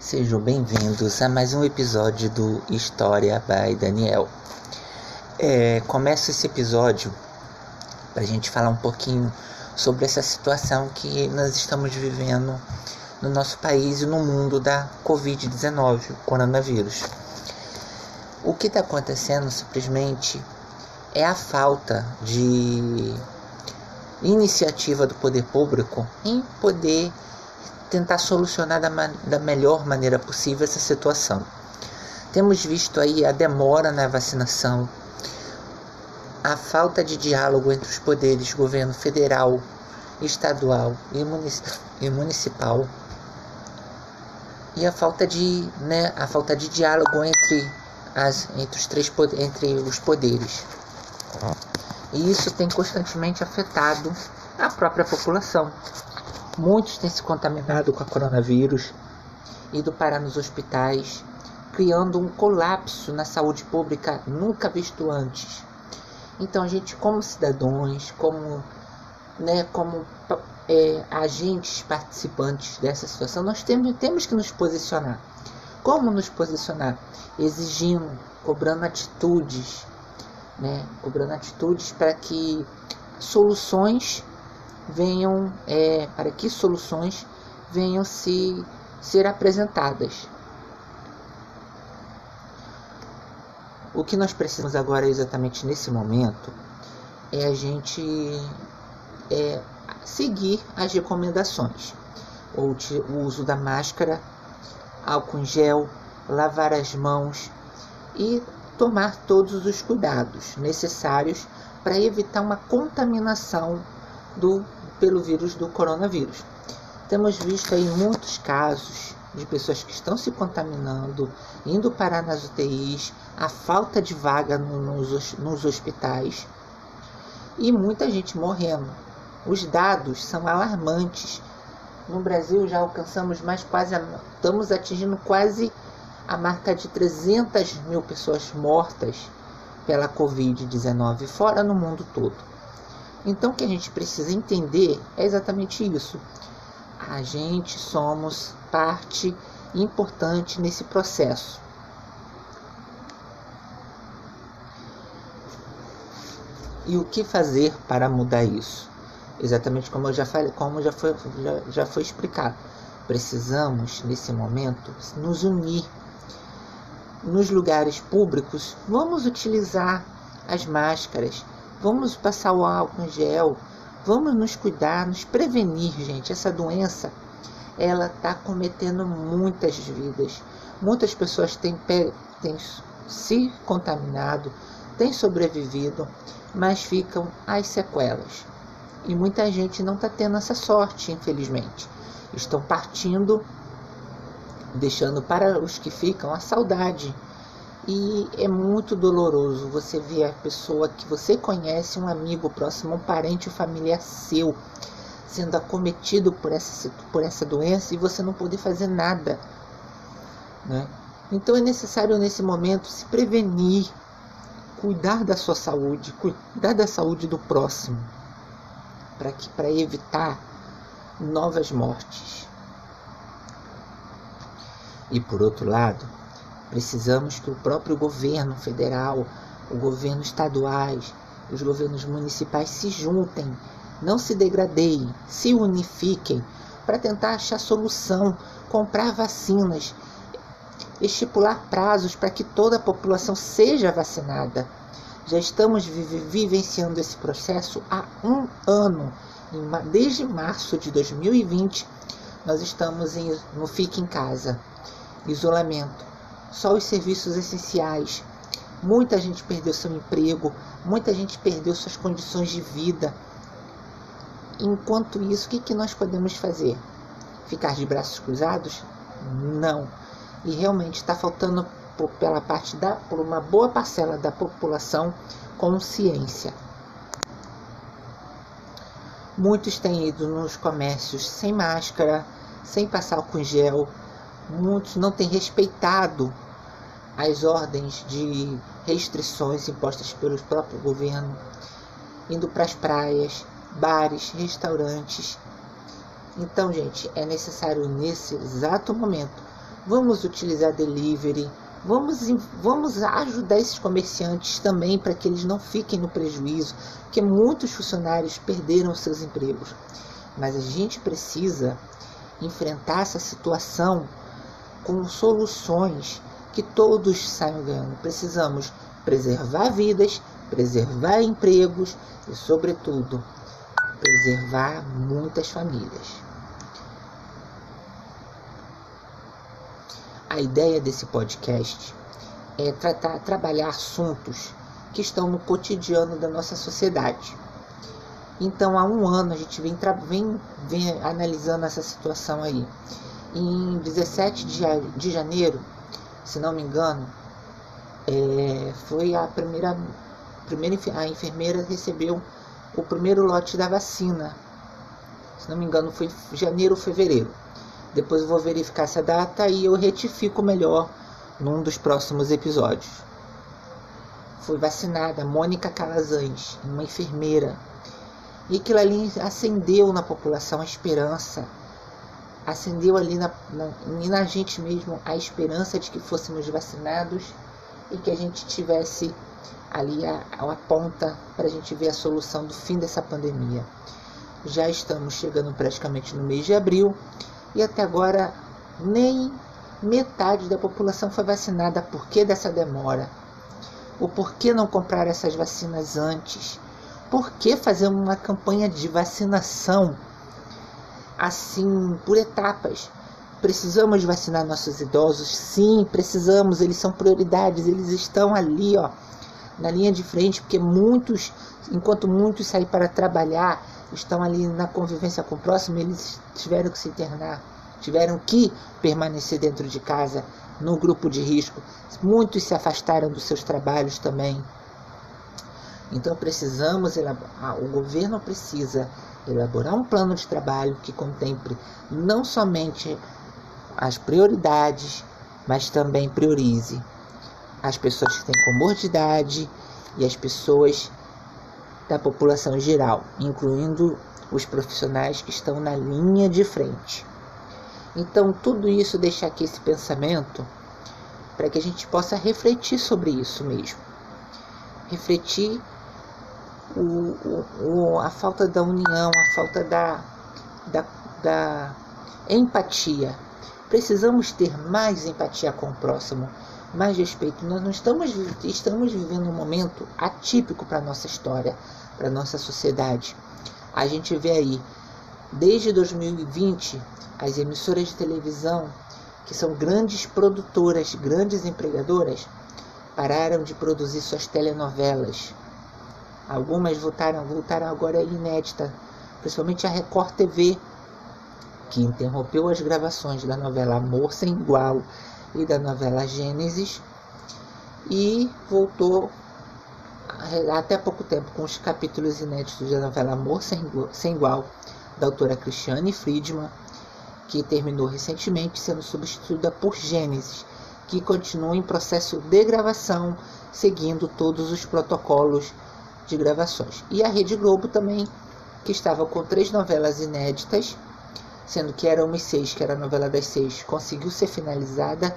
Sejam bem-vindos a mais um episódio do História by Daniel. É, começo esse episódio para a gente falar um pouquinho sobre essa situação que nós estamos vivendo no nosso país e no mundo da Covid-19, o coronavírus. O que está acontecendo simplesmente é a falta de iniciativa do poder público em poder tentar solucionar da, da melhor maneira possível essa situação. Temos visto aí a demora na vacinação, a falta de diálogo entre os poderes, governo federal, estadual e municipal, e a falta de, né, a falta de diálogo entre, as, entre, os, três, entre os poderes. E isso tem constantemente afetado a própria população. Muitos têm se contaminado com a coronavírus, ido parar nos hospitais, criando um colapso na saúde pública nunca visto antes. Então a gente, como cidadãos, como, né, como é, agentes participantes dessa situação, nós temos, temos que nos posicionar. Como nos posicionar? Exigindo, cobrando atitudes, né, cobrando atitudes para que soluções venham, é, para que soluções venham se ser apresentadas. O que nós precisamos agora exatamente nesse momento é a gente é, seguir as recomendações. O, o uso da máscara, álcool em gel, lavar as mãos e tomar todos os cuidados necessários para evitar uma contaminação do, pelo vírus do coronavírus. Temos visto aí muitos casos de pessoas que estão se contaminando, indo parar nas UTIs, a falta de vaga nos, nos hospitais e muita gente morrendo. Os dados são alarmantes. No Brasil já alcançamos mais quase, estamos atingindo quase a marca de 300 mil pessoas mortas pela Covid-19, fora no mundo todo. Então, o que a gente precisa entender é exatamente isso. A gente somos parte importante nesse processo. E o que fazer para mudar isso? Exatamente como eu já falei, como já foi, já, já foi explicado. Precisamos, nesse momento, nos unir nos lugares públicos. Vamos utilizar as máscaras, Vamos passar o álcool em gel. Vamos nos cuidar, nos prevenir, gente. Essa doença, ela está cometendo muitas vidas. Muitas pessoas têm, têm se contaminado, têm sobrevivido, mas ficam as sequelas. E muita gente não está tendo essa sorte, infelizmente. Estão partindo, deixando para os que ficam a saudade e é muito doloroso você ver a pessoa que você conhece, um amigo próximo, um parente, um familiar seu, sendo acometido por essa, por essa doença e você não poder fazer nada. Né? Então é necessário nesse momento se prevenir, cuidar da sua saúde, cuidar da saúde do próximo, para evitar novas mortes. E por outro lado, Precisamos que o próprio governo federal, o governo estaduais, os governos municipais se juntem, não se degradem, se unifiquem para tentar achar solução, comprar vacinas, estipular prazos para que toda a população seja vacinada. Já estamos vivenciando esse processo há um ano. Desde março de 2020, nós estamos em, no Fique em Casa, isolamento só os serviços essenciais. Muita gente perdeu seu emprego, muita gente perdeu suas condições de vida. Enquanto isso, o que, que nós podemos fazer? Ficar de braços cruzados? Não. E realmente está faltando por, pela parte da, por uma boa parcela da população consciência. Muitos têm ido nos comércios sem máscara, sem passar em gel, muitos não têm respeitado às ordens de restrições impostas pelo próprio governo, indo para as praias, bares, restaurantes. Então, gente, é necessário nesse exato momento. Vamos utilizar delivery, vamos, vamos ajudar esses comerciantes também para que eles não fiquem no prejuízo, porque muitos funcionários perderam seus empregos. Mas a gente precisa enfrentar essa situação com soluções que todos saiam ganhando. Precisamos preservar vidas, preservar empregos e, sobretudo, preservar muitas famílias. A ideia desse podcast é tratar, trabalhar assuntos que estão no cotidiano da nossa sociedade. Então, há um ano a gente vem, vem, vem analisando essa situação aí. Em 17 de, de janeiro, se não me engano, é, foi a primeira, primeira a enfermeira recebeu o primeiro lote da vacina. Se não me engano, foi janeiro ou fevereiro. Depois eu vou verificar essa data e eu retifico melhor num dos próximos episódios. Foi vacinada Mônica Calazans, uma enfermeira. E aquilo ali acendeu na população a esperança. Acendeu ali na, na, na gente mesmo a esperança de que fôssemos vacinados e que a gente tivesse ali a, a ponta para a gente ver a solução do fim dessa pandemia. Já estamos chegando praticamente no mês de abril e até agora nem metade da população foi vacinada. Por que dessa demora? O porquê não comprar essas vacinas antes? Por que fazer uma campanha de vacinação assim por etapas? Precisamos vacinar nossos idosos? Sim, precisamos. Eles são prioridades. Eles estão ali, ó, na linha de frente, porque muitos, enquanto muitos saem para trabalhar, estão ali na convivência com o próximo, eles tiveram que se internar, tiveram que permanecer dentro de casa, no grupo de risco. Muitos se afastaram dos seus trabalhos também. Então precisamos o governo precisa elaborar um plano de trabalho que contemple não somente as prioridades, mas também priorize as pessoas que têm comodidade e as pessoas da população geral, incluindo os profissionais que estão na linha de frente. Então, tudo isso deixa aqui esse pensamento para que a gente possa refletir sobre isso mesmo. Refletir o, o, a falta da união, a falta da, da, da empatia. Precisamos ter mais empatia com o próximo, mais respeito. Nós não estamos, estamos vivendo um momento atípico para a nossa história para nossa sociedade. A gente vê aí, desde 2020, as emissoras de televisão, que são grandes produtoras, grandes empregadoras, pararam de produzir suas telenovelas. Algumas voltaram, voltaram agora inédita, principalmente a Record TV, que interrompeu as gravações da novela Amor Sem Igual e da novela Gênesis e voltou até pouco tempo com os capítulos inéditos da novela Amor Sem Igual, da autora Cristiane Friedman, que terminou recentemente sendo substituída por Gênesis, que continua em processo de gravação, seguindo todos os protocolos de gravações. E a Rede Globo também, que estava com três novelas inéditas, sendo que era uma e seis, que era a novela das seis, conseguiu ser finalizada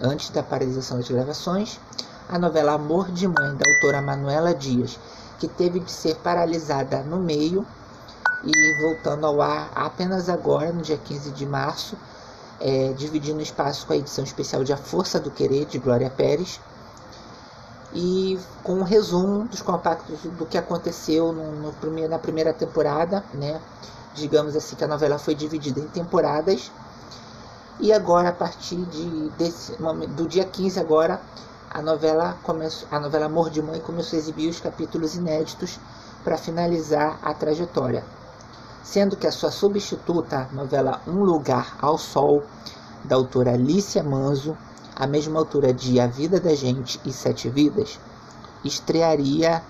antes da paralisação das gravações a novela Amor de Mãe, da autora Manuela Dias, que teve de ser paralisada no meio e voltando ao ar apenas agora, no dia 15 de março, é, dividindo espaço com a edição especial de A Força do Querer, de Glória Pérez, e com um resumo dos compactos do que aconteceu no, no primeiro, na primeira temporada, né? Digamos assim que a novela foi dividida em temporadas. E agora, a partir de, desse, do dia 15 agora, a novela, começou, a novela Amor de Mãe começou a exibir os capítulos inéditos para finalizar a trajetória, sendo que a sua substituta, a novela Um Lugar ao Sol, da autora Alicia Manzo, a mesma autora de A Vida da Gente e Sete Vidas, estrearia,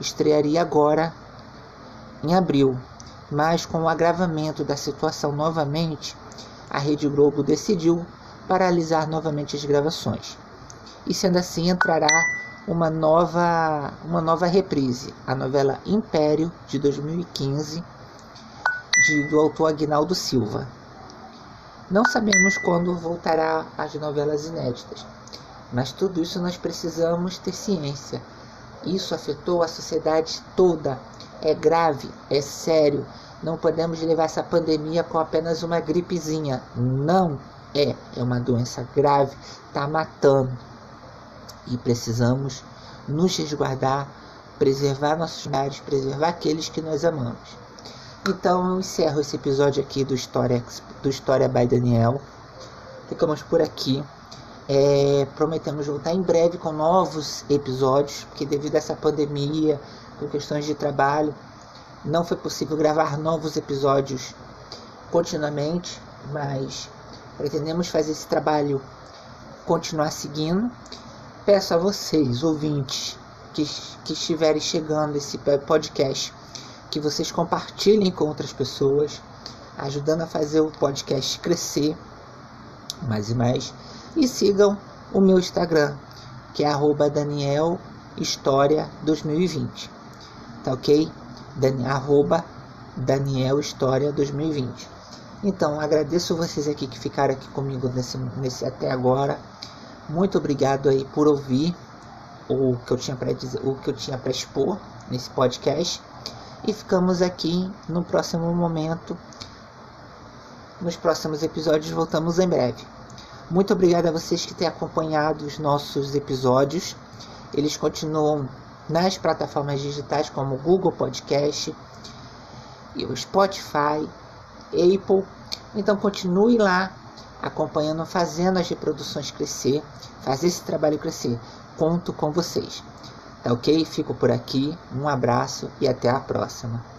estrearia agora em abril, mas com o agravamento da situação novamente, a Rede Globo decidiu paralisar novamente as gravações. E sendo assim entrará uma nova, uma nova reprise, a novela Império de 2015, de, do autor Agnaldo Silva. Não sabemos quando voltará as novelas inéditas, mas tudo isso nós precisamos ter ciência. Isso afetou a sociedade toda. É grave, é sério. Não podemos levar essa pandemia com apenas uma gripezinha. Não é. É uma doença grave, está matando e precisamos nos resguardar, preservar nossos lares, preservar aqueles que nós amamos. Então eu encerro esse episódio aqui do História, do História by Daniel. Ficamos por aqui. É, prometemos voltar em breve com novos episódios, porque devido a essa pandemia, por questões de trabalho, não foi possível gravar novos episódios continuamente, mas pretendemos fazer esse trabalho continuar seguindo peço a vocês, ouvintes, que, que estiverem chegando esse podcast, que vocês compartilhem com outras pessoas, ajudando a fazer o podcast crescer mais e mais. E sigam o meu Instagram, que é arroba Daniel História 2020. Tá ok? Dan, arroba Daniel História 2020. Então, agradeço vocês aqui que ficaram aqui comigo nesse, nesse até agora. Muito obrigado aí por ouvir o que eu tinha para dizer, o que eu tinha para expor nesse podcast. E ficamos aqui no próximo momento. Nos próximos episódios voltamos em breve. Muito obrigado a vocês que têm acompanhado os nossos episódios. Eles continuam nas plataformas digitais como Google Podcast, e o Spotify, Apple. Então continue lá acompanhando, fazendo as reproduções crescer, fazer esse trabalho crescer. Conto com vocês. Tá ok? Fico por aqui. Um abraço e até a próxima.